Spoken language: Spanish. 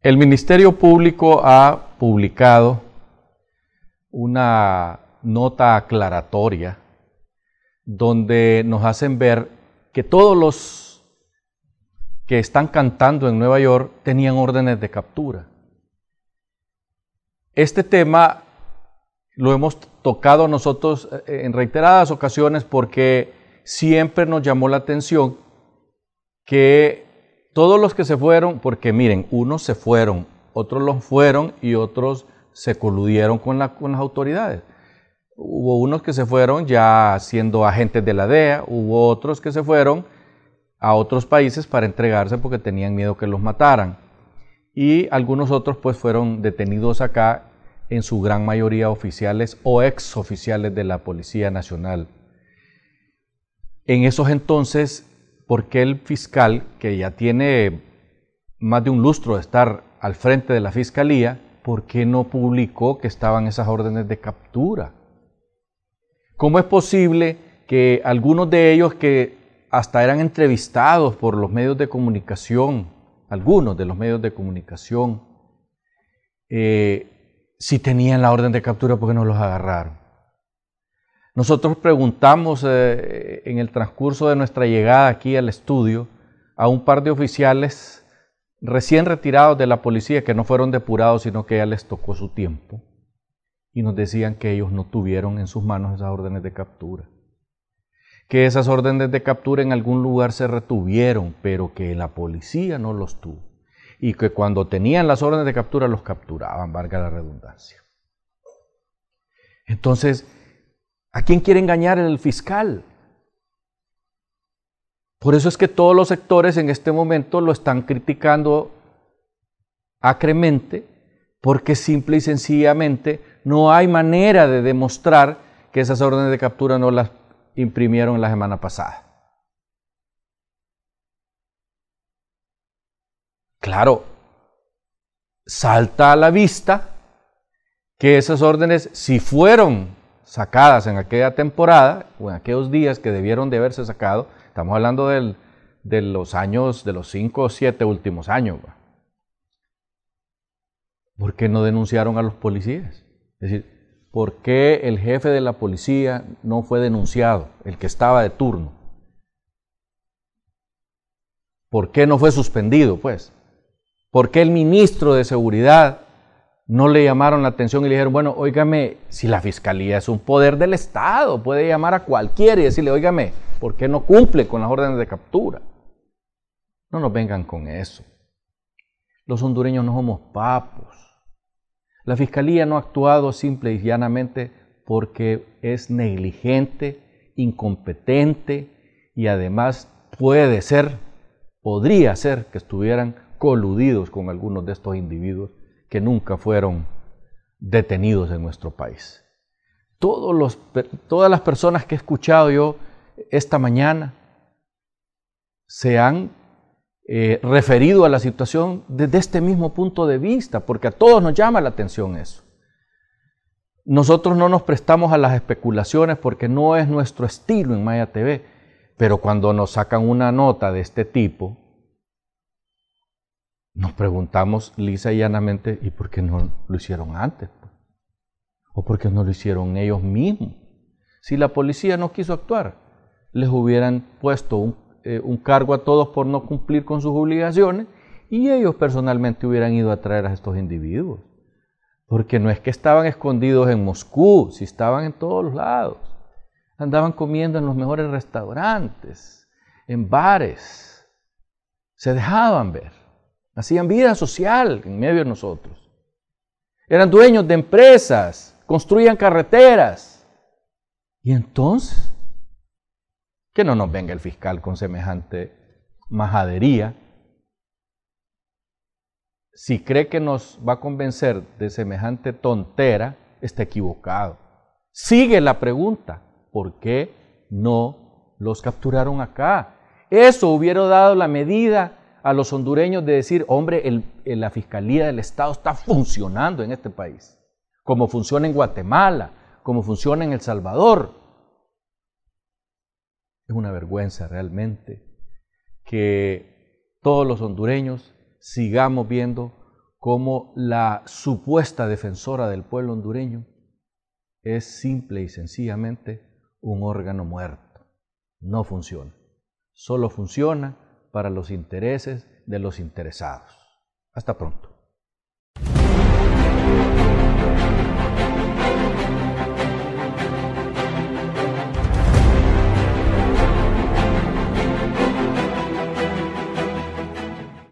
El Ministerio Público ha publicado una nota aclaratoria donde nos hacen ver que todos los que están cantando en Nueva York tenían órdenes de captura. Este tema lo hemos tocado nosotros eh, en reiteradas ocasiones porque siempre nos llamó la atención que todos los que se fueron, porque miren, unos se fueron, otros los fueron y otros se coludieron con, las autoridades. Hubo unos que se fueron ya siendo agentes de la DEA, hubo otros que se fueron a otros países para entregarse porque tenían miedo que los mataran. Y algunos otros pues fueron detenidos acá, en su gran mayoría oficiales o ex oficiales de la Policía Nacional. En esos entonces ¿por qué el fiscal, que ya tiene más de un lustro de estar al frente de la fiscalía, ¿por qué no publicó que estaban esas órdenes de captura? ¿Cómo es posible que algunos de ellos que hasta eran entrevistados por los medios de comunicación, algunos de los medios de comunicación, eh, si tenían la orden de captura, ¿por qué no los agarraron? Nosotros preguntamos eh, en el transcurso de nuestra llegada aquí al estudio a un par de oficiales recién retirados de la policía que no fueron depurados, sino que ya les tocó su tiempo. Y nos decían que ellos no tuvieron en sus manos esas órdenes de captura. Que esas órdenes de captura en algún lugar se retuvieron, pero que la policía no los tuvo. Y que cuando tenían las órdenes de captura los capturaban, valga la redundancia. Entonces, ¿A quién quiere engañar el fiscal? Por eso es que todos los sectores en este momento lo están criticando acremente, porque simple y sencillamente no hay manera de demostrar que esas órdenes de captura no las imprimieron la semana pasada. Claro, salta a la vista que esas órdenes, si fueron sacadas en aquella temporada o en aquellos días que debieron de haberse sacado, estamos hablando de los años, de los cinco o siete últimos años. ¿Por qué no denunciaron a los policías? Es decir, ¿por qué el jefe de la policía no fue denunciado, el que estaba de turno? ¿Por qué no fue suspendido, pues? ¿Por qué el ministro de Seguridad no le llamaron la atención y le dijeron, bueno, óigame, si la fiscalía es un poder del Estado, puede llamar a cualquiera y decirle, óigame, ¿por qué no cumple con las órdenes de captura? No nos vengan con eso. Los hondureños no somos papos. La fiscalía no ha actuado simple y llanamente porque es negligente, incompetente y además puede ser, podría ser que estuvieran coludidos con algunos de estos individuos que nunca fueron detenidos en nuestro país. Todas las personas que he escuchado yo esta mañana se han eh, referido a la situación desde este mismo punto de vista, porque a todos nos llama la atención eso. Nosotros no nos prestamos a las especulaciones porque no es nuestro estilo en Maya TV, pero cuando nos sacan una nota de este tipo, nos preguntamos lisa y llanamente, ¿y por qué no lo hicieron antes? ¿O por qué no lo hicieron ellos mismos? Si la policía no quiso actuar, les hubieran puesto eh, un, cargo a todos por no cumplir con sus obligaciones y ellos personalmente hubieran ido a traer a estos individuos. Porque no es que estaban escondidos en Moscú, si estaban en todos los lados. Andaban comiendo en los mejores restaurantes, en bares. Se dejaban ver. Hacían vida social en medio de nosotros. Eran dueños de empresas, construían carreteras. Y entonces, que no nos venga el fiscal con semejante majadería. Si cree que nos va a convencer de semejante tontera, está equivocado. Sigue la pregunta, ¿por qué no los capturaron acá? Eso hubiera dado la medida a los hondureños de decir, hombre, la Fiscalía del Estado está funcionando en este país, como funciona en Guatemala, como funciona en El Salvador. Es una vergüenza realmente que todos los hondureños sigamos viendo cómo la supuesta defensora del pueblo hondureño es simple y sencillamente un órgano muerto. No funciona. Solo funciona para los intereses de los interesados. Hasta pronto.